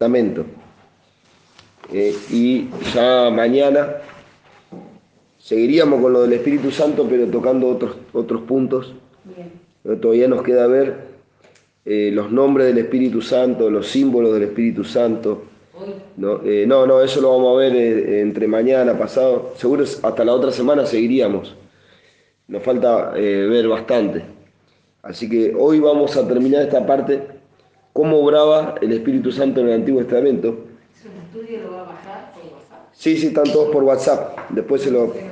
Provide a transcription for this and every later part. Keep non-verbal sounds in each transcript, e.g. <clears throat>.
Testamento. Eh, y ya mañana seguiríamos con lo del Espíritu Santo, pero tocando otros, otros puntos. Bien. Todavía nos queda ver eh, los nombres del Espíritu Santo, los símbolos del Espíritu Santo. No, Eh, no, no, eso lo vamos a ver eh, entre mañana, pasado. Seguro hasta la otra semana seguiríamos. Nos falta ver bastante. Así que hoy vamos a terminar esta parte, cómo obraba el Espíritu Santo en el Antiguo Testamento. esos estudios lo va a bajar por WhatsApp. Sí, sí, están todos por WhatsApp. Después se lo... Pero,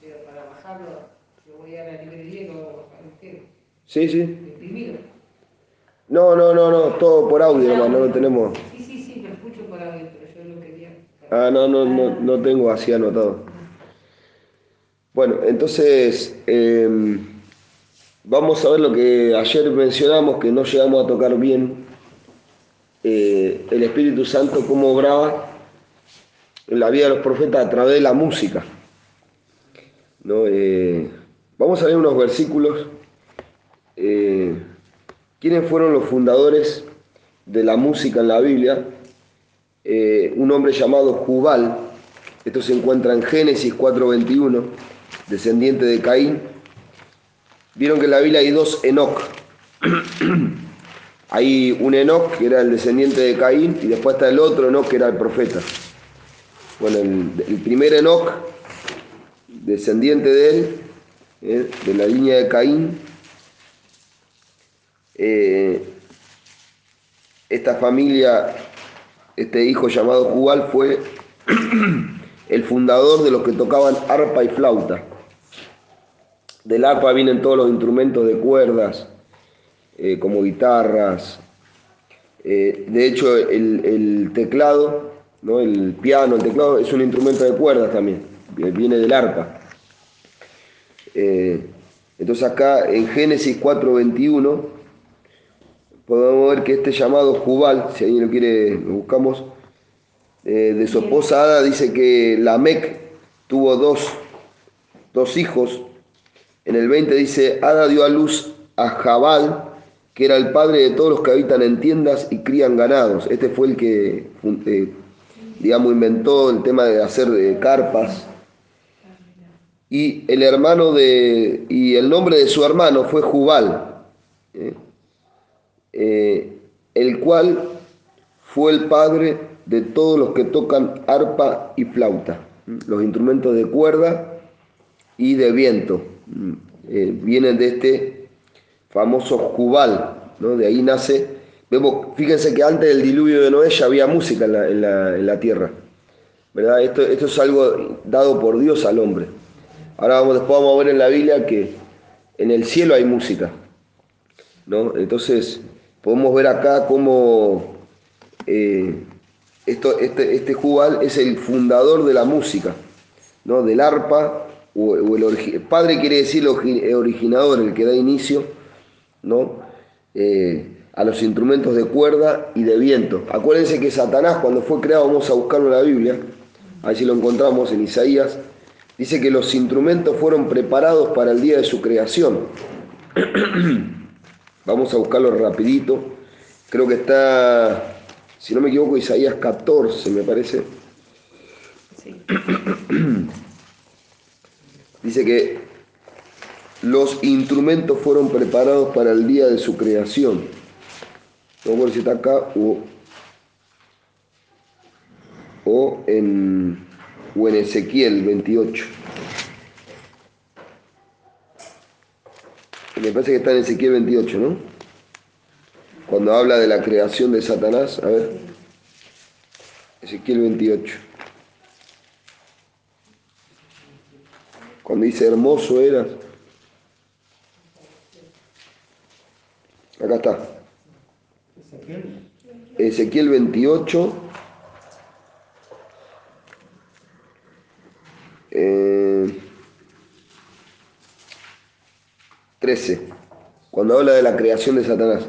pero para bajarlo, yo voy a la librería y lo voy a bajar entero. Sí, sí. Imprimido. No, no, no, no, todo por audio nomás, no lo tenemos. Sí, sí, sí, lo escucho por audio, pero yo lo quería. Ah, no, no, no, no tengo así anotado. Bueno, entonces eh, vamos a ver lo que ayer mencionamos, que no llegamos a tocar bien, eh, el Espíritu Santo, cómo obraba en la vida de los profetas a través de la música. Eh, vamos a ver unos versículos. Eh, ¿Quiénes fueron los fundadores de la música en la Biblia? un hombre llamado Jubal, esto se encuentra en Génesis 4.21, descendiente de Caín. Vieron que en la Biblia hay dos Enoch. <clears throat> hay un Enoch que era el descendiente de Caín y después está el otro Enoch que era el profeta. Bueno, el, primer Enoch, descendiente de él, eh, de la línea de Caín, eh, esta familia este hijo llamado Jubal fue <clears throat> el fundador de los que tocaban arpa y flauta. Del arpa vienen todos los instrumentos de cuerdas, eh, como guitarras. Eh, de hecho, el, el teclado, ¿no? el piano, el teclado es un instrumento de cuerdas también, viene del arpa. Eh, entonces acá en Génesis 4.21 podemos ver que este llamado Jubal, si alguien lo quiere, lo buscamos, eh, de su esposa Ada dice que Lamec tuvo dos, dos hijos. En el 20 dice, Ada dio a luz a Jabal, que era el padre de todos los que habitan en tiendas y crían ganados. Este fue el que, eh, digamos, inventó el tema de hacer eh, carpas. Y el hermano de, y el nombre de su hermano fue Jubal. ¿eh? eh, el cual fue el padre de todos los que tocan arpa y flauta, los instrumentos de cuerda y de viento. Vienen de este famoso Jubal, ¿no? de ahí nace. Vemos, fíjense que antes del diluvio de Noé ya había música en la, en la- en la tierra. ¿verdad? Esto, esto es algo dado por Dios al hombre. Ahora vamos, después vamos a ver en la Biblia que en el cielo hay música. ¿no? Entonces, podemos ver acá cómo eh, esto, este, este Jubal es el fundador de la música, ¿no? del arpa, o, el padre quiere decir el origi- originador, el que da inicio ¿no? Eh, a los instrumentos de cuerda y de viento. Acuérdense que Satanás, cuando fue creado, vamos a buscarlo en la Biblia, ahí si lo encontramos en Isaías, dice que los instrumentos fueron preparados para el día de su creación. <clears throat> Vamos a buscarlo rapidito. Creo que está, si no me equivoco, Isaías 14, me parece. Sí. <clears throat> Dice que los instrumentos fueron preparados para el día de su creación. No recuerdo si está acá o, en, o en Ezequiel 28. Me parece que está en Ezequiel 28, ¿no? Cuando habla de la creación de Satanás. A ver. Ezequiel 28. Cuando dice hermoso eras. Acá está. Ezequiel 28. eh, 13. Cuando habla de la creación de Satanás.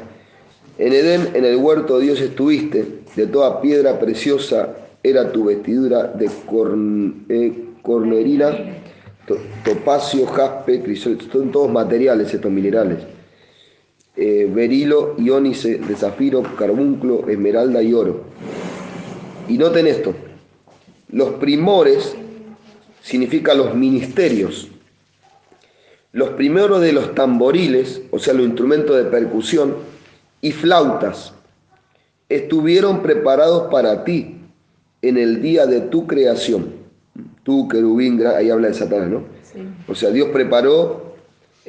En Edén, en el huerto de Dios estuviste, de toda piedra preciosa era tu vestidura de corn- eh, cornerina, to- topacio, jaspe, crisol, son todos materiales estos minerales. Eh, berilo, iónice de zafiro, carbunclo, esmeralda y oro. Y noten esto, los primores significan los ministerios. Los primeros de los tamboriles, o sea, los instrumentos de percusión, y flautas, estuvieron preparados para ti en el día de tu creación. Tú, querubín, ahí habla de Satanás, ¿no? Sí. O sea, Dios preparó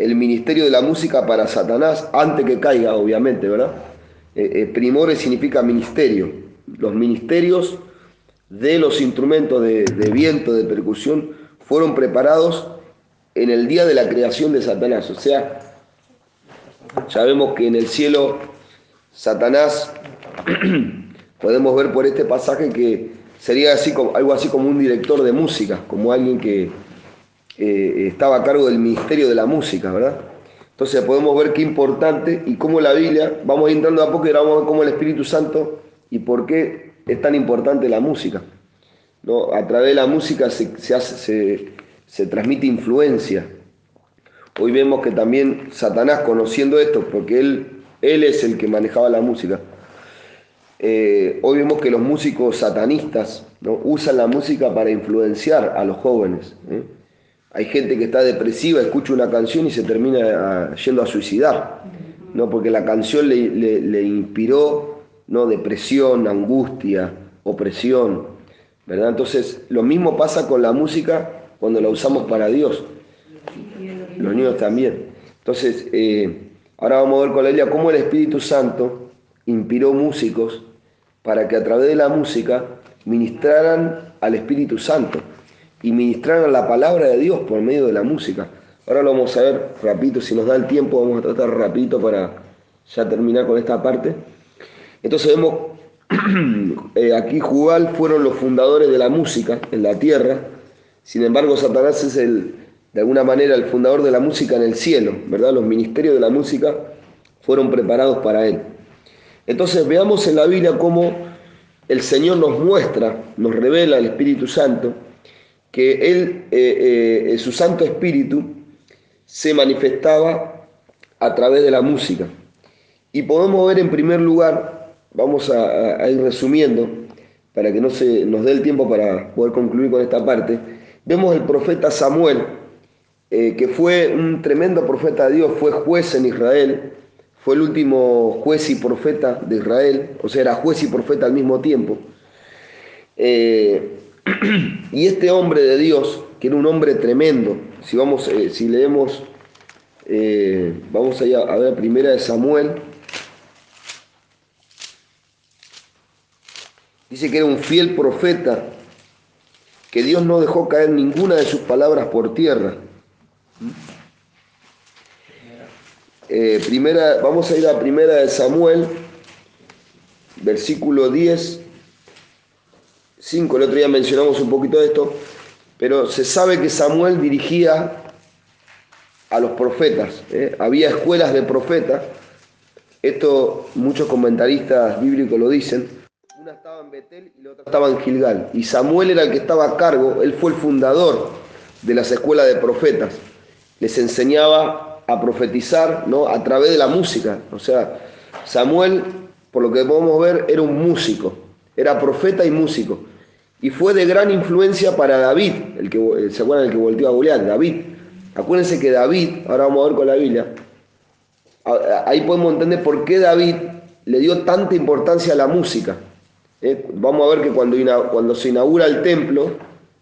el ministerio de la música para Satanás antes que caiga, obviamente, ¿verdad? Eh, eh, primores significa ministerio. Los ministerios de los instrumentos de, de viento, de percusión, fueron preparados en el día de la creación de Satanás. O sea, sabemos que en el cielo Satanás, <clears throat> podemos ver por este pasaje que sería así como, algo así como un director de música, como alguien que eh, estaba a cargo del ministerio de la música, ¿verdad? Entonces podemos ver qué importante y cómo la Biblia, vamos entrando a poco y vamos a ver cómo el Espíritu Santo y por qué es tan importante la música. ¿no? A través de la música se, se, se transmite influencia. Hoy vemos que también Satanás, conociendo esto, porque él él es el que manejaba la música. Eh, hoy vemos que los músicos satanistas ¿no? usan la música para influenciar a los jóvenes. ¿eh? Hay gente que está depresiva, escucha una canción y se termina ah, yendo a suicidar, ¿no? porque la canción le, inspiró ¿no? depresión, angustia, opresión. ¿verdad? Entonces, lo mismo pasa con la música cuando la usamos para Dios. Los niños también. Entonces, eh, Ahora vamos a ver con ella cómo el Espíritu Santo inspiró músicos para que a través de la música ministraran al Espíritu Santo y ministraran la palabra de Dios por medio de la música. Ahora lo vamos a ver rapidito, si nos da el tiempo, vamos a tratar rapidito para ya terminar con esta parte. Entonces vemos, <clears throat> eh, aquí Jubal fueron los fundadores de la música en la tierra, sin embargo Satanás es el, de alguna manera el fundador de la música en el cielo, ¿verdad? Los ministerios de la música fueron preparados para él. Entonces veamos en la Biblia cómo el Señor nos muestra, nos revela el Espíritu Santo, que Él, eh, eh, su Santo Espíritu, se manifestaba a través de la música. Y podemos ver en primer lugar, vamos a, ir resumiendo, para que no se nos dé el tiempo para poder concluir con esta parte, vemos el profeta Samuel, eh, que fue un tremendo profeta de Dios, fue juez en Israel, fue el último juez y profeta de Israel, o sea, era juez y profeta al mismo tiempo. <clears throat> y este hombre de Dios, que era un hombre tremendo, si, vamos, eh, si leemos, vamos allá a ver primera de Samuel, dice que era un fiel profeta, que Dios no dejó caer ninguna de sus palabras por tierra. Eh, primera, vamos a ir a primera de Samuel, versículo 10, 5, el otro día mencionamos un poquito de esto, pero se sabe que Samuel dirigía a los profetas, ¿eh? había escuelas de profetas, esto muchos comentaristas bíblicos lo dicen, una estaba en Betel y la otra estaba en Gilgal, y Samuel era el que estaba a cargo, él fue el fundador de las escuelas de profetas les enseñaba a profetizar ¿no? a través de la música. O sea, Samuel, por lo que podemos ver, era un músico, era profeta y músico. Y fue de gran influencia para David, el que, ¿se acuerdan del que volvió a Goliat? David. Acuérdense que David, ahora vamos a ver con la Biblia, ahí podemos entender por qué David le dio tanta importancia a la música. ¿eh? Vamos a ver que cuando, cuando se inaugura el templo,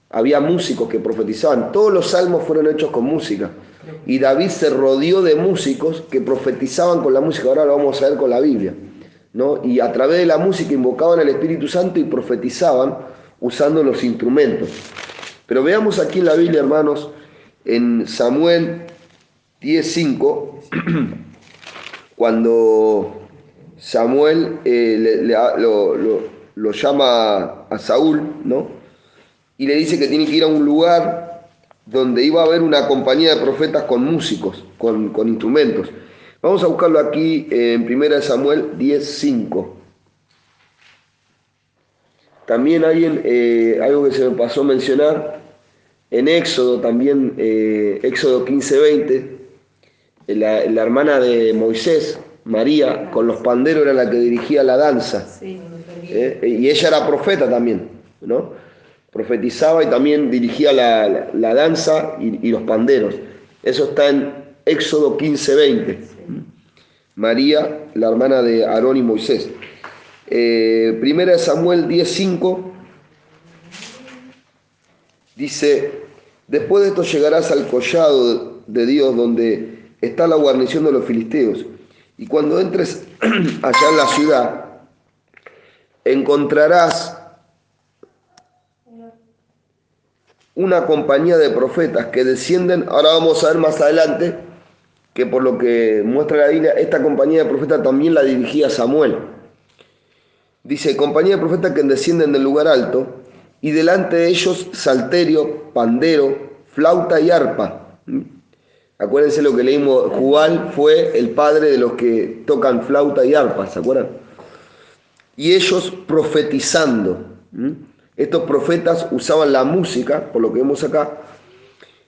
había músicos que profetizaban. Todos los salmos fueron hechos con música. Y David se rodeó de músicos que profetizaban con la música. Ahora lo vamos a ver con la Biblia. ¿no? Y a través de la música invocaban al Espíritu Santo y profetizaban usando los instrumentos. Pero veamos aquí en la Biblia, hermanos, en Samuel 10.5, <clears throat> cuando Samuel eh, lo, lo llama a Saúl, ¿no? Y le dice que tiene que ir a un lugar donde iba a haber una compañía de profetas con músicos, con, instrumentos. Vamos a buscarlo aquí en 1 Samuel 10.5. También hay eh, algo que se me pasó a mencionar, en Éxodo también, eh, Éxodo 15.20, la, la hermana de Moisés, María, con los panderos era la que dirigía la danza. Sí. ¿eh? Y ella era profeta también, ¿no? Profetizaba y también dirigía la, la- la danza y, y los panderos. Eso está en Éxodo 15, 20. María, la hermana de Aarón y Moisés. Eh, primera de Samuel 10:5 dice, después de esto llegarás al collado de Dios donde está la guarnición de los filisteos, y cuando entres <clears throat> allá en la ciudad, encontrarás una compañía de profetas que descienden, ahora vamos a ver más adelante, que por lo que muestra la Biblia, esta compañía de profetas también la dirigía Samuel. Dice, compañía de profetas que descienden del lugar alto, y delante de ellos salterio, pandero, flauta y arpa. ¿Mm? Acuérdense lo que leímos, Jubal fue el padre de los que tocan flauta y arpa, ¿se acuerdan? Y ellos profetizando. ¿Mm? Estos profetas usaban la música, por lo que vemos acá,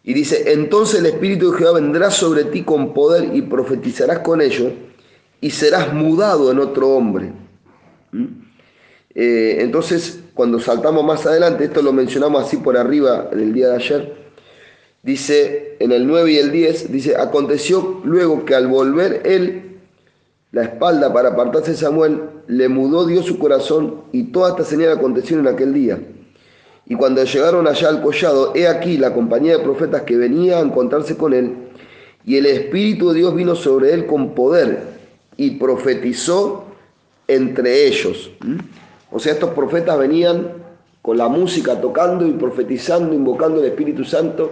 y dice, entonces el Espíritu de Jehová vendrá sobre ti con poder y profetizarás con ellos y serás mudado en otro hombre. ¿Mm? Eh, entonces, cuando saltamos más adelante, esto lo mencionamos así por arriba en el día de ayer, dice en el 9 y el 10, dice, aconteció luego que al volver él la espalda para apartarse de Samuel, le mudó Dios su corazón y toda esta señal aconteció en aquel día. Y cuando llegaron allá al collado, he aquí la compañía de profetas que venía a encontrarse con él, y el Espíritu de Dios vino sobre él con poder y profetizó entre ellos. ¿Mm? O sea, estos profetas venían con la música tocando y profetizando, invocando el Espíritu Santo,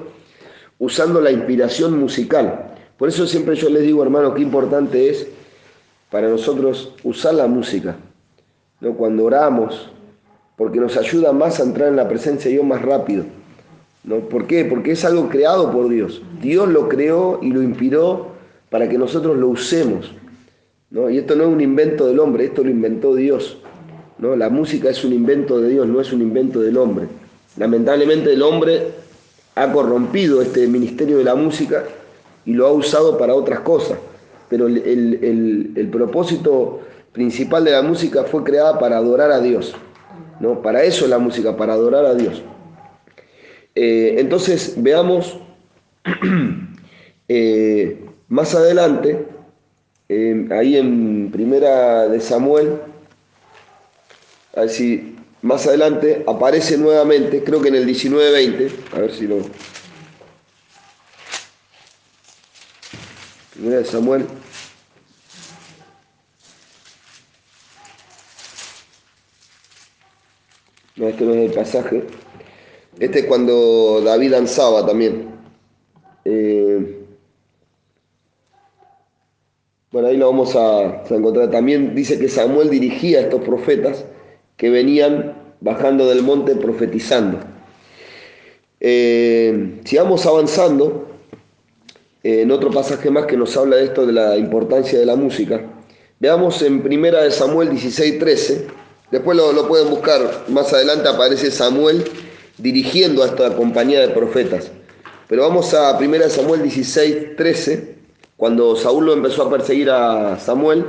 usando la inspiración musical. Por eso siempre yo les digo, hermanos, qué importante es para nosotros usar la música, ¿no? cuando oramos, porque nos ayuda más a entrar en la presencia de Dios más rápido. ¿no? ¿Por qué? Porque es algo creado por Dios. Dios lo creó y lo inspiró para que nosotros lo usemos. ¿no? Y esto no es un invento del hombre, esto lo inventó Dios. ¿No? La música es un invento de Dios, no es un invento del hombre. Lamentablemente el hombre ha corrompido este ministerio de la música y lo ha usado para otras cosas. Pero el, el- propósito principal de la música fue creada para adorar a Dios. ¿no? Para eso es la música, para adorar a Dios. Eh, entonces veamos <clears throat> eh, más adelante, eh, ahí en Primera de Samuel, a ver si más adelante aparece nuevamente, creo que en el 19-20, a ver si lo... Primera de Samuel. No, este no es el pasaje. Este es cuando David danzaba también. Eh, bueno, ahí lo vamos a, a encontrar. También dice que Samuel dirigía a estos profetas que venían bajando del monte profetizando. Eh, sigamos avanzando eh, en otro pasaje más que nos habla de esto de la importancia de la música. Veamos en primera de Samuel 16, 13. Después lo, pueden buscar. Más adelante aparece Samuel dirigiendo a esta compañía de profetas. Pero vamos a primera de Samuel 16, 13. Cuando Saúl lo empezó a perseguir a Samuel,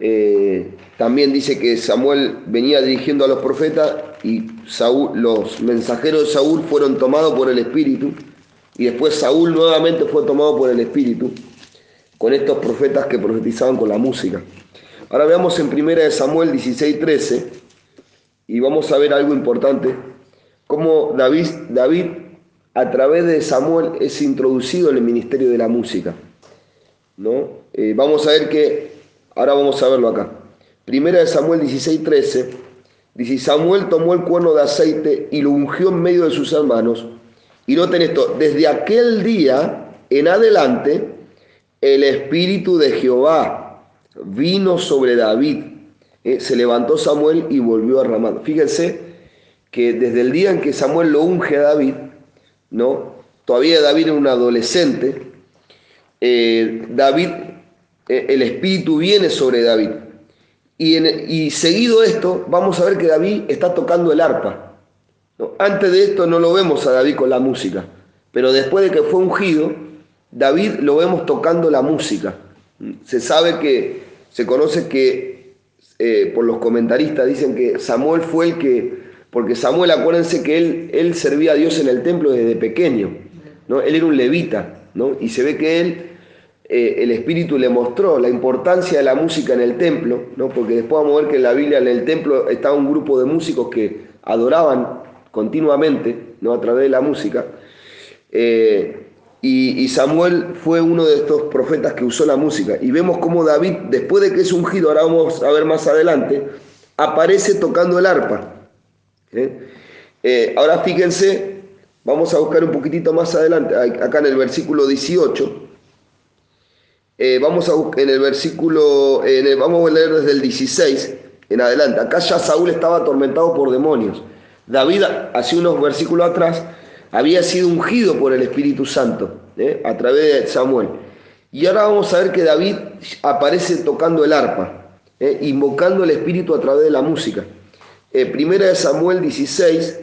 eh, también dice que Samuel venía dirigiendo a los profetas y Saúl, los mensajeros de Saúl fueron tomados por el Espíritu y después Saúl nuevamente fue tomado por el Espíritu con estos profetas que profetizaban con la música. Ahora veamos en primera de Samuel 16, 13 y vamos a ver algo importante, cómo David, David a través de Samuel es introducido en el ministerio de la música. ¿no? Eh, vamos a ver que, ahora vamos a verlo acá. Primera de Samuel 16, 13, dice, Samuel tomó el cuerno de aceite y lo ungió en medio de sus hermanos. Y noten esto, desde aquel día en adelante, el Espíritu de Jehová vino sobre David. Eh, se levantó Samuel y volvió a Ramá. Fíjense que desde el día en que Samuel lo unge a David, ¿no? Todavía David era un adolescente, eh, David, el Espíritu viene sobre David. Y, en- y seguido esto, vamos a ver que David está tocando el arpa. Antes de esto no lo vemos a David con la música, pero después de que fue ungido, David lo vemos tocando la música. Se sabe que, se conoce que, eh, por los comentaristas dicen que Samuel fue el que, porque Samuel, acuérdense que él, él servía a Dios en el templo desde pequeño, ¿no? Él era un levita, ¿no? Y se ve que él, eh, el Espíritu le mostró la importancia de la música en el templo, ¿no? Porque después vamos a ver que en la Biblia, en el templo, estaba un grupo de músicos que adoraban continuamente, ¿no? A través de la música. Eh, y, Samuel fue uno de estos profetas que usó la música. Y vemos cómo David, después de que es ungido, ahora vamos a ver más adelante, aparece tocando el arpa. ¿eh? Ahora fíjense, vamos a buscar un poquitito más adelante, acá en el versículo 18. Eh, vamos a buscar en el versículo, vamos a leer desde el 16 en adelante. Acá ya Saúl estaba atormentado por demonios. David, hace unos versículos atrás, había sido ungido por el Espíritu Santo ¿eh? a través de Samuel. Y ahora vamos a ver que David aparece tocando el arpa, ¿eh? invocando el Espíritu a través de la música. Eh, primera de Samuel 16,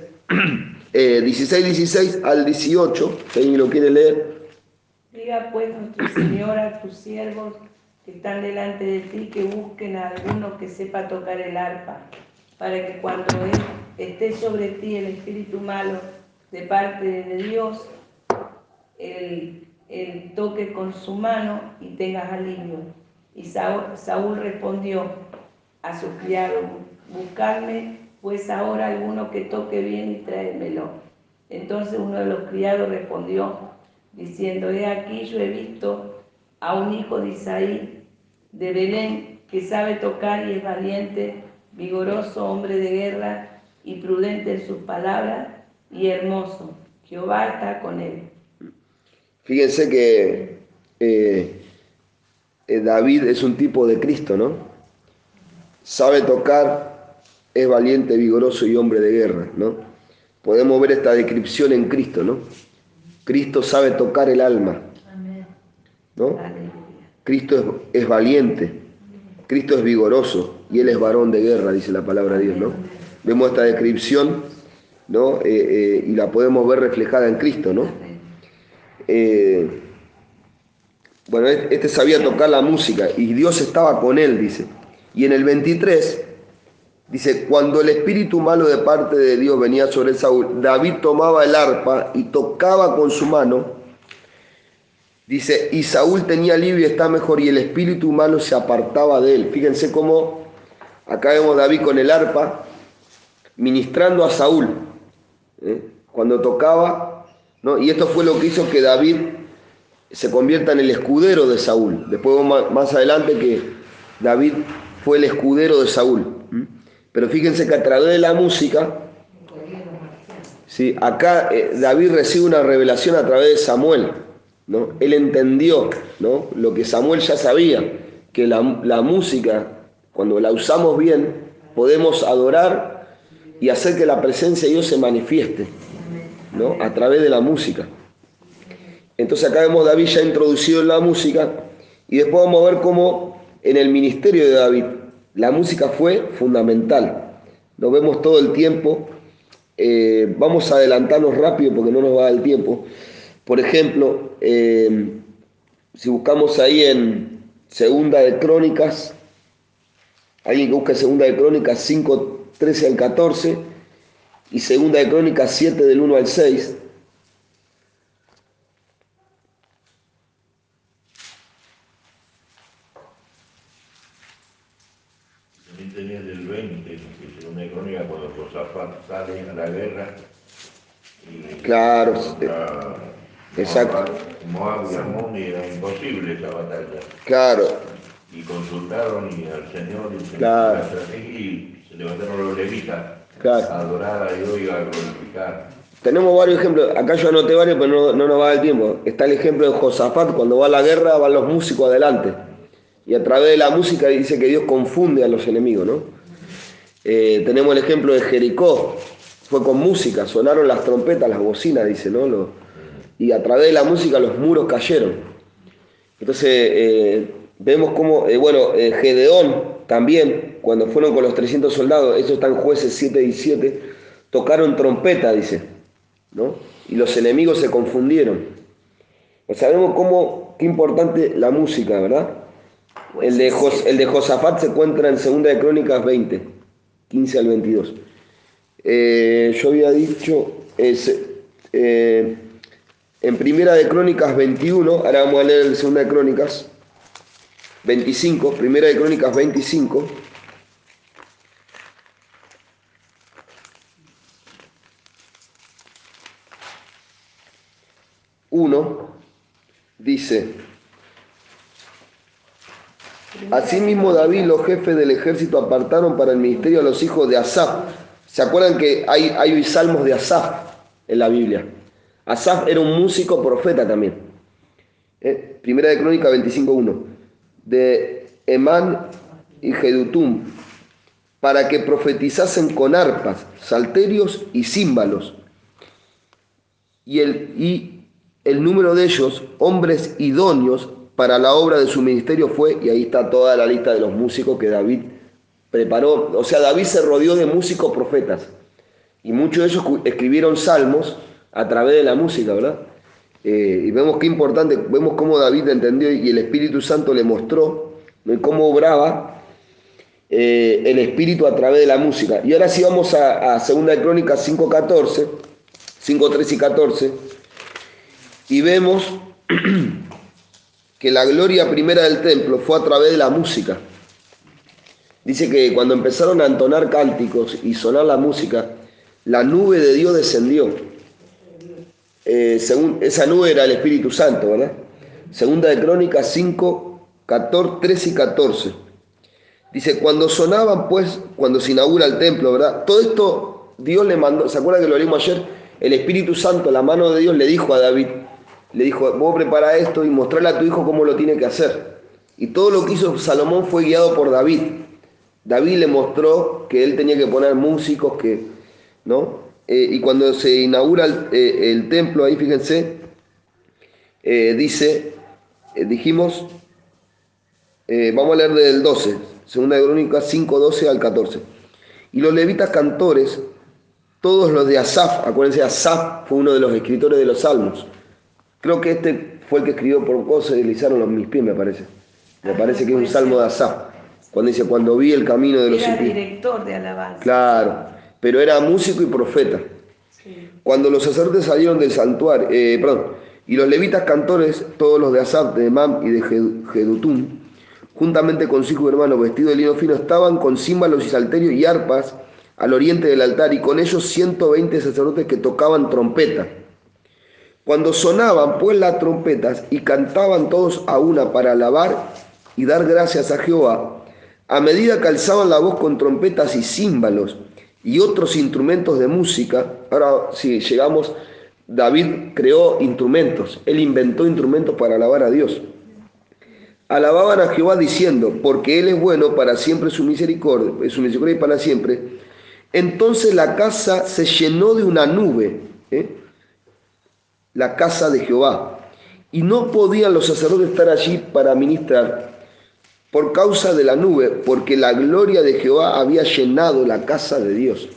16, 16 al 18, si alguien lo quiere leer. Diga pues nuestro Señor a tus siervos que están delante de ti que busquen a alguno que sepa tocar el arpa, para que cuando esté sobre ti el espíritu malo de parte de Dios, el, toque con su mano y tengas alivio. Y Saúl, respondió a su criado, buscarme pues ahora alguno que toque bien y tráemelo. Entonces uno de los criados respondió, diciendo, he aquí yo he visto a un hijo de Isaí de Belén que sabe tocar y es valiente, vigoroso, hombre de guerra y prudente en sus palabras y hermoso. Jehová está con él. Fíjense que eh, eh, David es un tipo de Cristo, ¿no? Sabe tocar, es valiente, vigoroso y hombre de guerra, ¿no? Podemos ver esta descripción en Cristo, ¿no? Cristo sabe tocar el alma, ¿no? Cristo es, valiente, Cristo es vigoroso y Él es varón de guerra, dice la palabra de Dios, ¿no? Vemos esta descripción ¿no? Eh, eh, y la podemos ver reflejada en Cristo, ¿no? Eh, bueno, este sabía tocar la música y Dios estaba con él, dice. Y en el 23 dice, cuando el espíritu malo de parte de Dios venía sobre Saúl, David tomaba el arpa y tocaba con su mano. Dice, y Saúl tenía alivio y está mejor y el espíritu malo se apartaba de él. Fíjense cómo acá vemos a David con el arpa ministrando a Saúl. ¿eh? cuando tocaba, ¿no? y esto fue lo que hizo que David se convierta en el escudero de Saúl. Después más adelante que David fue el escudero de Saúl. Pero fíjense que a través de la música, ¿sí? acá eh, David recibe una revelación a través de Samuel. ¿no? Él entendió ¿no? lo que Samuel ya sabía, que la, música, cuando la usamos bien, podemos adorar y hacer que la presencia de Dios se manifieste ¿no? a través de la música. Entonces acá vemos David ya introducido en la música y después vamos a ver cómo en el ministerio de David la música fue fundamental. Lo vemos todo el tiempo. Eh, vamos a adelantarnos rápido porque no nos va a dar el tiempo. Por ejemplo, eh, si buscamos ahí en Segunda de Crónicas, alguien que busca Segunda de Crónicas 5, 13 al 14 y segunda de Crónicas 7 del 1 al 6. También tenía del 20, que segunda de Crónicas cuando Sale a la guerra. Y claro, exacto. Moab y Amón era imposible esa batalla. Claro. Y consultaron y al Señor y claro. y levantaron los levitas a adorar a Dios y a glorificar. Tenemos varios ejemplos, acá yo anoté varios, pero no, nos va el tiempo. Está el ejemplo de Josafat, cuando va a la guerra van los músicos adelante. Y a través de la música dice que Dios confunde a los enemigos, ¿no? Eh, tenemos el ejemplo de Jericó, fue con música, sonaron las trompetas, las bocinas, dice, ¿no? y a través de la música los muros cayeron. Entonces, eh, vemos cómo, eh, bueno, Gedeón también, cuando fueron con los 300 soldados, eso está en jueces 7 y 7, tocaron trompeta, dice, ¿no? Y los enemigos se confundieron. Pues sabemos cómo, qué importante la música, ¿verdad? El de, Jos- el de Josafat se encuentra en Segunda de Crónicas 20, 15 al 22. Eh, yo había dicho, eh, en Primera de Crónicas 21, ahora vamos a leer el Segunda de Crónicas 25, Primera de Crónicas 25. Uno dice, Asimismo David y los jefes del ejército apartaron para el ministerio a los hijos de Asaf. ¿Se acuerdan que hay, hay salmos de Asaf en la Biblia? Asaf era un músico profeta también. Eh, Primera de Crónica 25.1. De Emán y Jedutum, para que profetizasen con arpas, salterios y címbalos. Y el, y el número de ellos, hombres idóneos para la obra de su ministerio fue, y ahí está toda la lista de los músicos que David preparó. O sea, David se rodeó de músicos profetas. Y muchos de ellos escribieron salmos a través de la música, ¿verdad? Eh, y vemos qué importante, vemos cómo David entendió y el Espíritu Santo le mostró cómo obraba eh, el Espíritu a través de la música. Y ahora sí vamos a, a 2 de Crónicas 5.14, 5, 13 y 14, y vemos <clears throat> que la gloria primera del templo fue a través de la música. Dice que cuando empezaron a entonar cánticos y sonar la música, la nube de Dios descendió. Eh, según, esa nube era el Espíritu Santo, ¿verdad? Segunda de Crónicas 5, 14, 13 y 14. Dice, cuando sonaban, pues, cuando se inaugura el templo, ¿verdad? Todo esto Dios le mandó, ¿se acuerdan que lo leímos ayer? El Espíritu Santo, la mano de Dios, le dijo a David, le dijo, vos prepara esto y mostrarle a tu hijo cómo lo tiene que hacer. Y todo lo que hizo Salomón fue guiado por David. David le mostró que él tenía que poner músicos, que, ¿no? Eh, y cuando se inaugura el, eh, templo, ahí fíjense, eh, dice, dijimos, vamos a leer del 12, segunda de Crónicas 5, 12 al 14. Y los levitas cantores, todos los de Asaf, acuérdense, Asaf fue uno de los escritores de los salmos. Creo que este fue el que escribió por cosas se deslizaron los mis pies, me parece. Me Ah, parece que es un salmo de Asaf. Cuando dice, cuando vi el camino de los Era impíos. director de alabanza. Claro, pero era músico y profeta. Sí. Cuando los sacerdotes salieron del santuario, eh, perdón, y los levitas cantores, todos los de Asaf, de Emam y de Jedutum, juntamente con su hijo y hermano vestido de lino fino, estaban con címbalos y salterios y arpas al oriente del altar, y con ellos 120 sacerdotes que tocaban trompeta. Cuando sonaban pues las trompetas y cantaban todos a una para alabar y dar gracias a Jehová, a medida que alzaban la voz con trompetas y címbalos y otros instrumentos de música, ahora si llegamos, David creó instrumentos, él inventó instrumentos para alabar a Dios. Alababan a Jehová diciendo, porque Él es bueno, para siempre su misericordia, su misericordia y para siempre. Entonces la casa se llenó de una nube, ¿eh? La casa de Jehová, y no podían los sacerdotes estar allí para ministrar por causa de la nube, porque la gloria de Jehová había llenado la casa de Dios.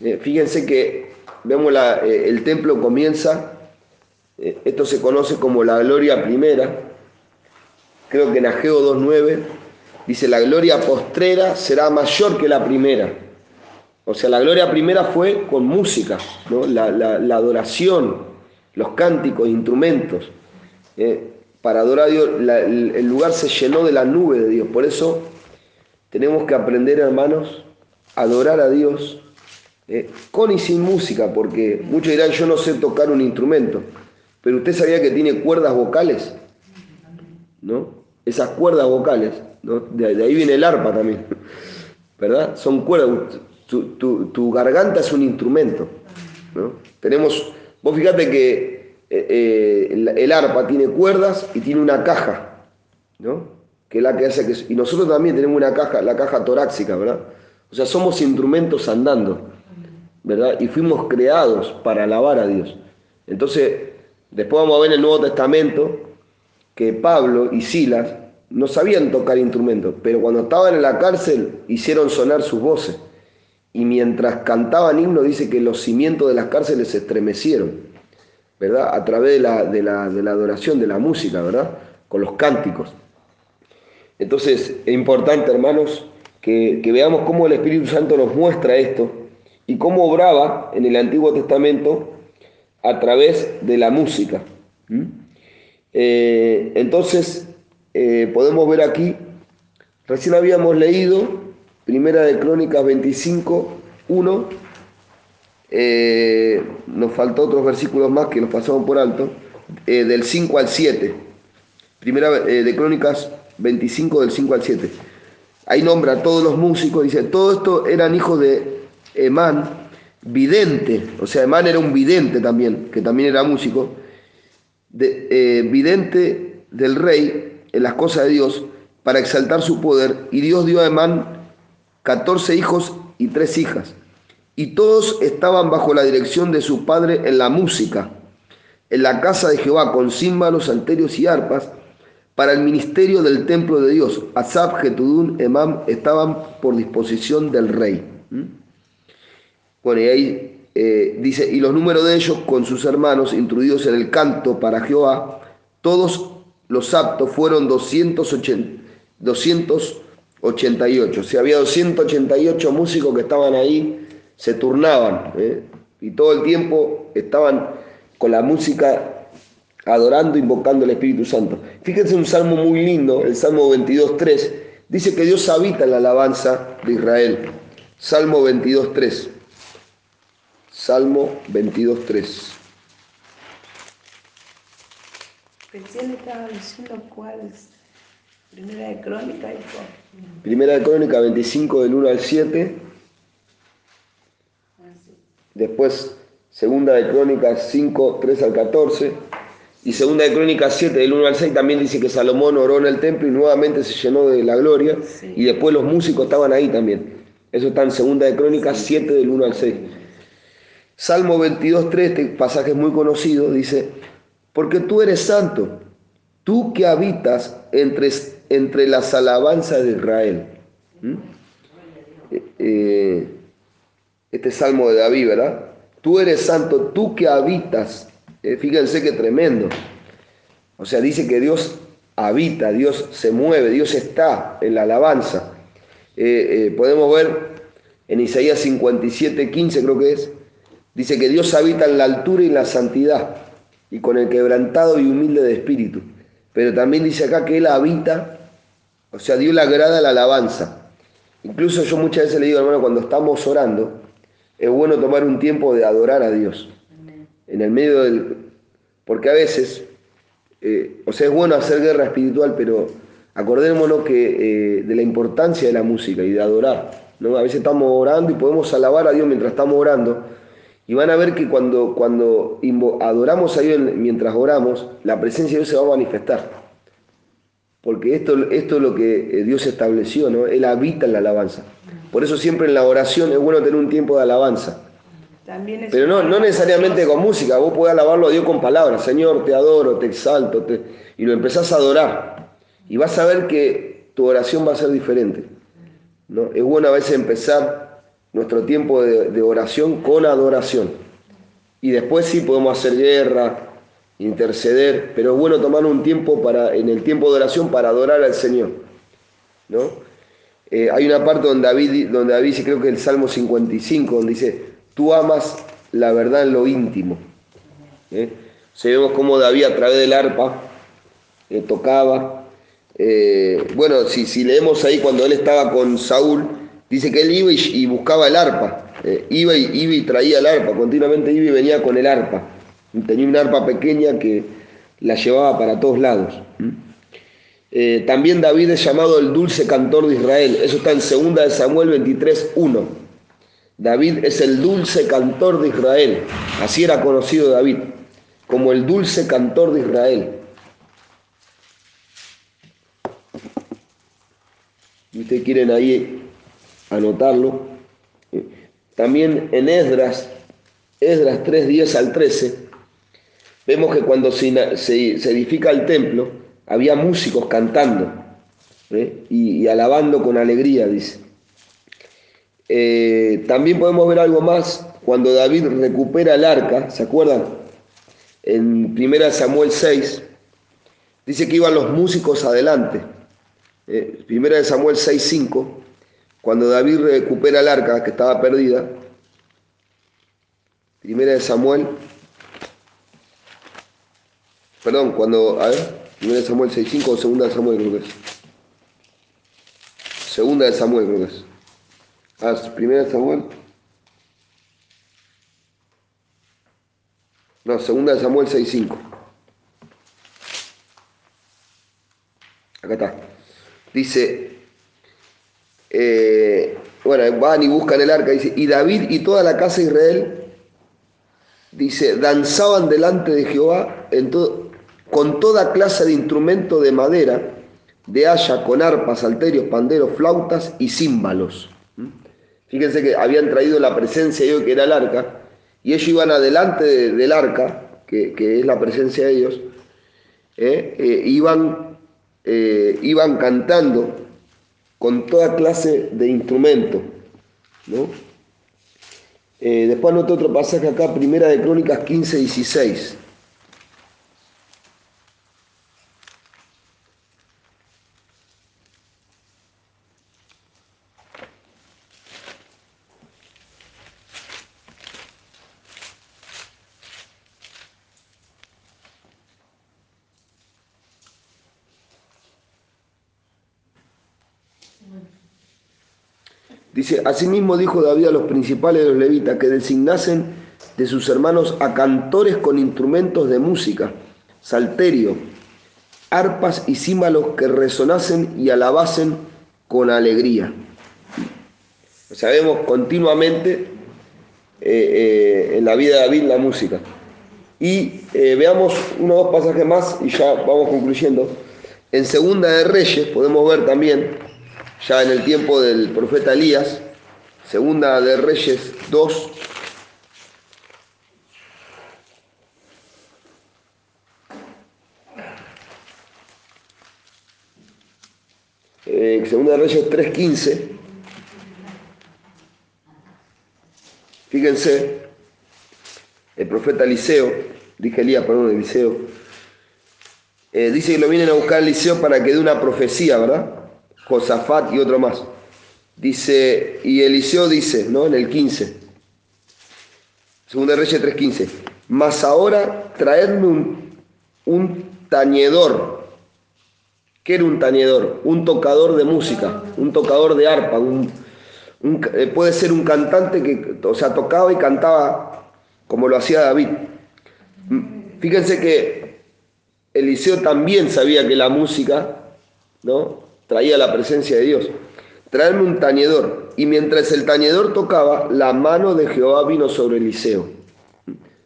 Eh, fíjense que vemos la- eh, el templo comienza, eh, esto se conoce como la gloria primera, creo que en Ageo 2.9 dice la gloria postrera será mayor que la primera. O sea, la gloria primera fue con música, ¿no? la, la- la adoración, los cánticos, instrumentos. Eh, para adorar a Dios, el, lugar se llenó de la nube de Dios. Por eso tenemos que aprender, hermanos, a adorar a Dios eh, con y sin música, porque muchos dirán, yo no sé tocar un instrumento, pero usted sabía que tiene cuerdas vocales, ¿no? Esas cuerdas vocales, ¿no? de, de ahí viene el arpa también, <laughs> ¿verdad? Son cuerdas, tu, tu- tu garganta es un instrumento, ¿no? Tenemos, vos fíjate que eh, eh, el, arpa tiene cuerdas y tiene una caja, ¿no? Que es la que hace que... Y nosotros también tenemos una caja, la caja torácica, ¿verdad? O sea, somos instrumentos andando, ¿verdad? Y fuimos creados para alabar a Dios. Entonces, después vamos a ver en el Nuevo Testamento que Pablo y Silas no sabían tocar instrumentos, pero cuando estaban en la cárcel hicieron sonar sus voces. Y mientras cantaban himnos, dice que los cimientos de las cárceles se estremecieron, ¿verdad? A través de la, de la, de la adoración, de la música, ¿verdad? Con los cánticos. Entonces, es importante, hermanos, que, que veamos cómo el Espíritu Santo nos muestra esto y cómo obraba en el Antiguo Testamento a través de la música. Eh, entonces, eh, podemos ver aquí, recién habíamos leído Primera de Crónicas 25, 1, eh, nos faltó otros versículos más que nos pasamos por alto, eh, del 5 al 7. Primera eh, de Crónicas 25 del 5 al 7. Ahí nombra a todos los músicos, dice, todo esto eran hijos de Emán, vidente, o sea, Emán era un vidente también, que también era músico, de, vidente del rey en las cosas de Dios para exaltar su poder, y Dios dio a Emán 14 hijos y tres hijas, y todos estaban bajo la dirección de su padre en la música, en la casa de Jehová, con címbalos, salterios y arpas, para el ministerio del templo de Dios. Asab, Getudún, Emam estaban por disposición del rey. ¿Mm? Bueno, y ahí eh, dice, y los números de ellos con sus hermanos, introducidos en el canto para Jehová, todos los aptos fueron 280, 288. O había 288 músicos que estaban ahí, se turnaban, ¿eh? y todo el tiempo estaban con la música adorando, invocando el Espíritu Santo. Fíjense un salmo muy lindo, el Salmo 22.3, dice que Dios habita en la alabanza de Israel. Salmo 22.3. Salmo 22.3. Recién estaba diciendo cuál es. Primera de Crónica, hijo. Primera de Crónica 25 del 1 al 7. Después Segunda de Crónicas 5, 3 al 14. Y Segunda de Crónicas 7 del 1 al 6 también dice que Salomón oró en el templo y nuevamente se llenó de la gloria. Sí. Y después los músicos estaban ahí también. Eso está en Segunda de Crónicas 7 del 1 al 6. Salmo 22, 3, este pasaje es muy conocido, dice, porque tú eres santo, tú que habitas entre, entre las alabanzas de Israel. ¿Mm? Eh, eh, este salmo de David, ¿verdad? Tú eres santo, tú que habitas. Eh, fíjense qué tremendo. O sea, dice que Dios habita, Dios se mueve, Dios está en la alabanza. Podemos ver en Isaías 57, 15 creo que es, dice que Dios habita en la altura y en la santidad, y con el quebrantado y humilde de espíritu. Pero también dice acá que Él habita, o sea, Dios le agrada la alabanza. Incluso yo muchas veces le digo, hermano, cuando estamos orando, es bueno tomar un tiempo de adorar a Dios. En el medio del... Porque a veces, eh, o sea, es bueno hacer guerra espiritual, pero acordémonos que, eh, de la importancia de la música y de adorar. ¿no? A veces estamos orando y podemos alabar a Dios mientras estamos orando. Y van a ver que cuando, cuando adoramos a Dios mientras oramos, la presencia de Dios se va a manifestar. Porque esto, esto es lo que eh, Dios estableció, ¿no? Él habita en la alabanza. Por eso siempre en la oración es bueno tener un tiempo de alabanza. Pero no, no necesariamente con música, vos podés alabarlo a Dios con palabras. Señor, te adoro, te exalto, te- y lo empezás a adorar. Y vas a ver que tu oración va a ser diferente. ¿no? Es bueno a veces empezar nuestro tiempo de, oración con adoración. Y después sí podemos hacer guerra, interceder, pero es bueno tomar un tiempo para, en el tiempo de oración para adorar al Señor. ¿no? Eh, hay una parte donde David, donde David dice, creo que el Salmo 55, donde dice, tú amas la verdad en lo íntimo. ¿eh? O sea, vemos cómo David a través del arpa eh, tocaba. Eh, bueno, si, si leemos ahí cuando él estaba con Saúl, dice que él iba y, buscaba el arpa. Eh, iba, y, iba y traía el arpa, continuamente iba y venía con el arpa. Tenía una arpa pequeña que la llevaba para todos lados. Eh, también David es llamado el dulce cantor de Israel. Eso está en 2 de Samuel 23, 1. David es el dulce cantor de Israel. Así era conocido David, como el dulce cantor de Israel. Ustedes quieren ahí anotarlo. También en Esdras, Esdras 3, 10 al 13, vemos que cuando se, edifica el templo, había músicos cantando ¿eh? y, alabando con alegría, dice. Eh, también podemos ver algo más cuando David recupera el arca, ¿se acuerdan? En 1 Samuel 6, dice que iban los músicos adelante, eh, primera de Samuel 6.5, cuando David recupera el arca que estaba perdida. Primera de Samuel, perdón, cuando, a ver, primera de Samuel 6.5 o segunda de Samuel creo que es. Segunda de Samuel creo. Ah, primera de Samuel. No, segunda de Samuel 6.5. Acá está. Dice, eh, van y buscan el arca, dice, y David y toda la casa de Israel, dice, danzaban delante de Jehová con toda clase de instrumento de madera, de haya, con arpas, salterios, panderos, flautas y címbalos. ¿Mm? Fíjense que habían traído la presencia de Dios, que era el arca, y ellos iban adelante de- del arca, que, es la presencia de Dios, ¿eh? Eh, iban, eh, iban cantando con toda clase de instrumentos. Eh, después anoté otro pasaje acá, Primera de Crónicas 15, 16. Dice, asimismo dijo David a los principales de los levitas que designasen de sus hermanos a cantores con instrumentos de música, salterio, arpas y címbalos que resonasen y alabasen con alegría. O sea, vemos continuamente eh, eh, en la vida de David la música. Y eh, veamos unos dos pasajes más y ya vamos concluyendo. En Segunda de Reyes podemos ver también, ya en el tiempo del profeta Elías, Segunda de Reyes 2, eh, Segunda de Reyes 3.15, fíjense, el profeta Eliseo, dije Elías, perdón, Eliseo, eh, dice que lo vienen a buscar Eliseo para que dé una profecía, ¿verdad? Josafat y otro más. Dice, y Eliseo dice, ¿no? En el 15, Segunda Reyes 3.15, mas ahora traedme un, un tañedor. ¿Qué era un tañedor? Un tocador de música, un tocador de arpa, un, eh, puede ser un cantante que, o sea, tocaba y cantaba como lo hacía David. Fíjense que Eliseo también sabía que la música, ¿no? Traía la presencia de Dios. Traerme un tañedor. Y mientras el tañedor tocaba, la mano de Jehová vino sobre Eliseo.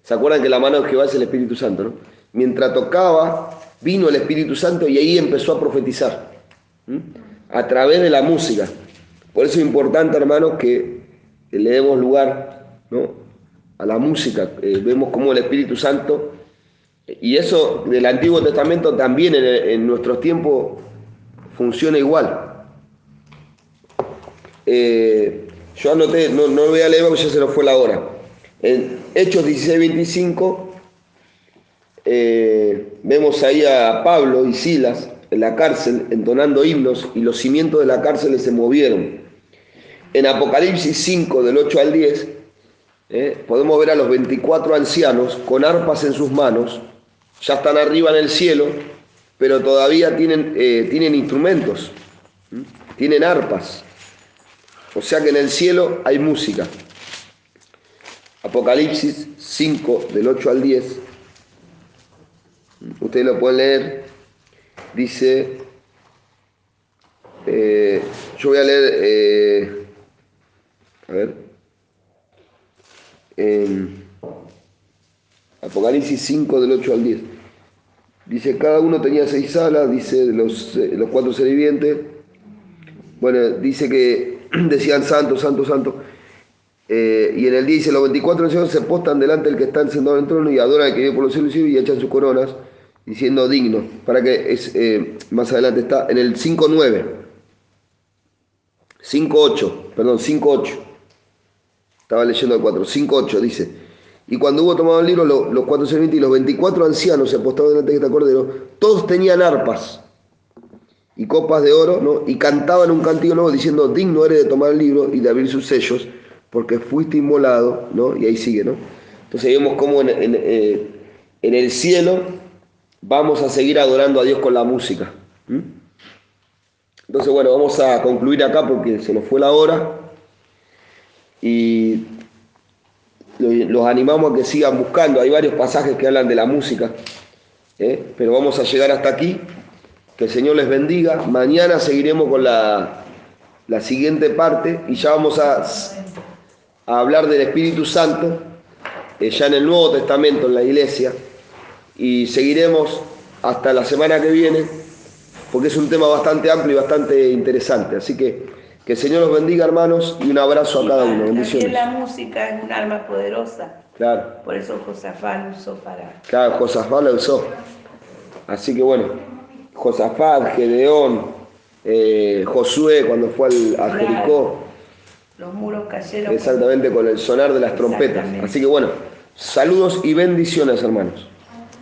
¿Se acuerdan que la mano de Jehová es el Espíritu Santo? Mientras tocaba, vino el Espíritu Santo y ahí empezó a profetizar. A través de la música. Por eso es importante, hermanos, que le demos lugar a la música. Eh, vemos cómo el Espíritu Santo, y eso del Antiguo Testamento también en, en nuestros tiempos funciona igual. Eh, yo anoté, no, no voy a leer porque ya se nos fue la hora. En Hechos 16, 25, eh, vemos ahí a Pablo y Silas en la cárcel entonando himnos y los cimientos de la cárcel se movieron. En Apocalipsis 5, del 8 al 10, eh, podemos ver a los 24 ancianos con arpas en sus manos, ya están arriba en el cielo, pero todavía tienen, eh, tienen instrumentos, tienen arpas. O sea que en el cielo hay música. Apocalipsis 5, del 8 al 10. Ustedes lo pueden leer. Dice, eh, yo voy a leer, eh, a ver, Apocalipsis 5, del 8 al 10. Dice, cada uno tenía seis alas, dice, los, eh, los cuatro seres vivientes. Bueno, dice que <clears throat> decían santo, santo, santo. Eh, y en el día dice, los 24 ancianos se postan delante del que está sentado en el trono y adoran al que vive por los cielos y echan sus coronas, diciendo digno. Para que es, eh, más adelante está en el 5.9. 5.8, perdón, 5.8. Estaba leyendo el 4. 5.8 dice. Y cuando hubo tomado el libro, lo- los cuatro servidores y los 24 ancianos se apostaron delante de este cordero, todos tenían arpas y copas de oro, ¿no? y cantaban un cántico nuevo diciendo, digno eres de tomar el libro y de abrir sus sellos, porque fuiste inmolado, ¿no? y ahí sigue. ¿no? Entonces vemos cómo eh, en el cielo vamos a seguir adorando a Dios con la música. Entonces, bueno, vamos a concluir acá porque se nos fue la hora y los animamos a que sigan buscando. Hay varios pasajes que hablan de la música, ¿eh? pero vamos a llegar hasta aquí. Que el Señor les bendiga. Mañana seguiremos con la, la siguiente parte y ya vamos a, a hablar del Espíritu Santo, eh, ya en el Nuevo Testamento, en la iglesia, y seguiremos hasta la semana que viene, porque es un tema bastante amplio y bastante interesante. Así que que el Señor los bendiga, hermanos, y un abrazo a cada uno. Bendiciones. la música es un arma poderosa, Claro. por eso Josafat lo usó para... Claro, Josafat lo usó. Así que bueno, Josafat, Gedeón, eh, Josué cuando fue al, a Jericó, Los muros cayeron. exactamente con el sonar de las trompetas. Así que bueno, saludos y bendiciones hermanos.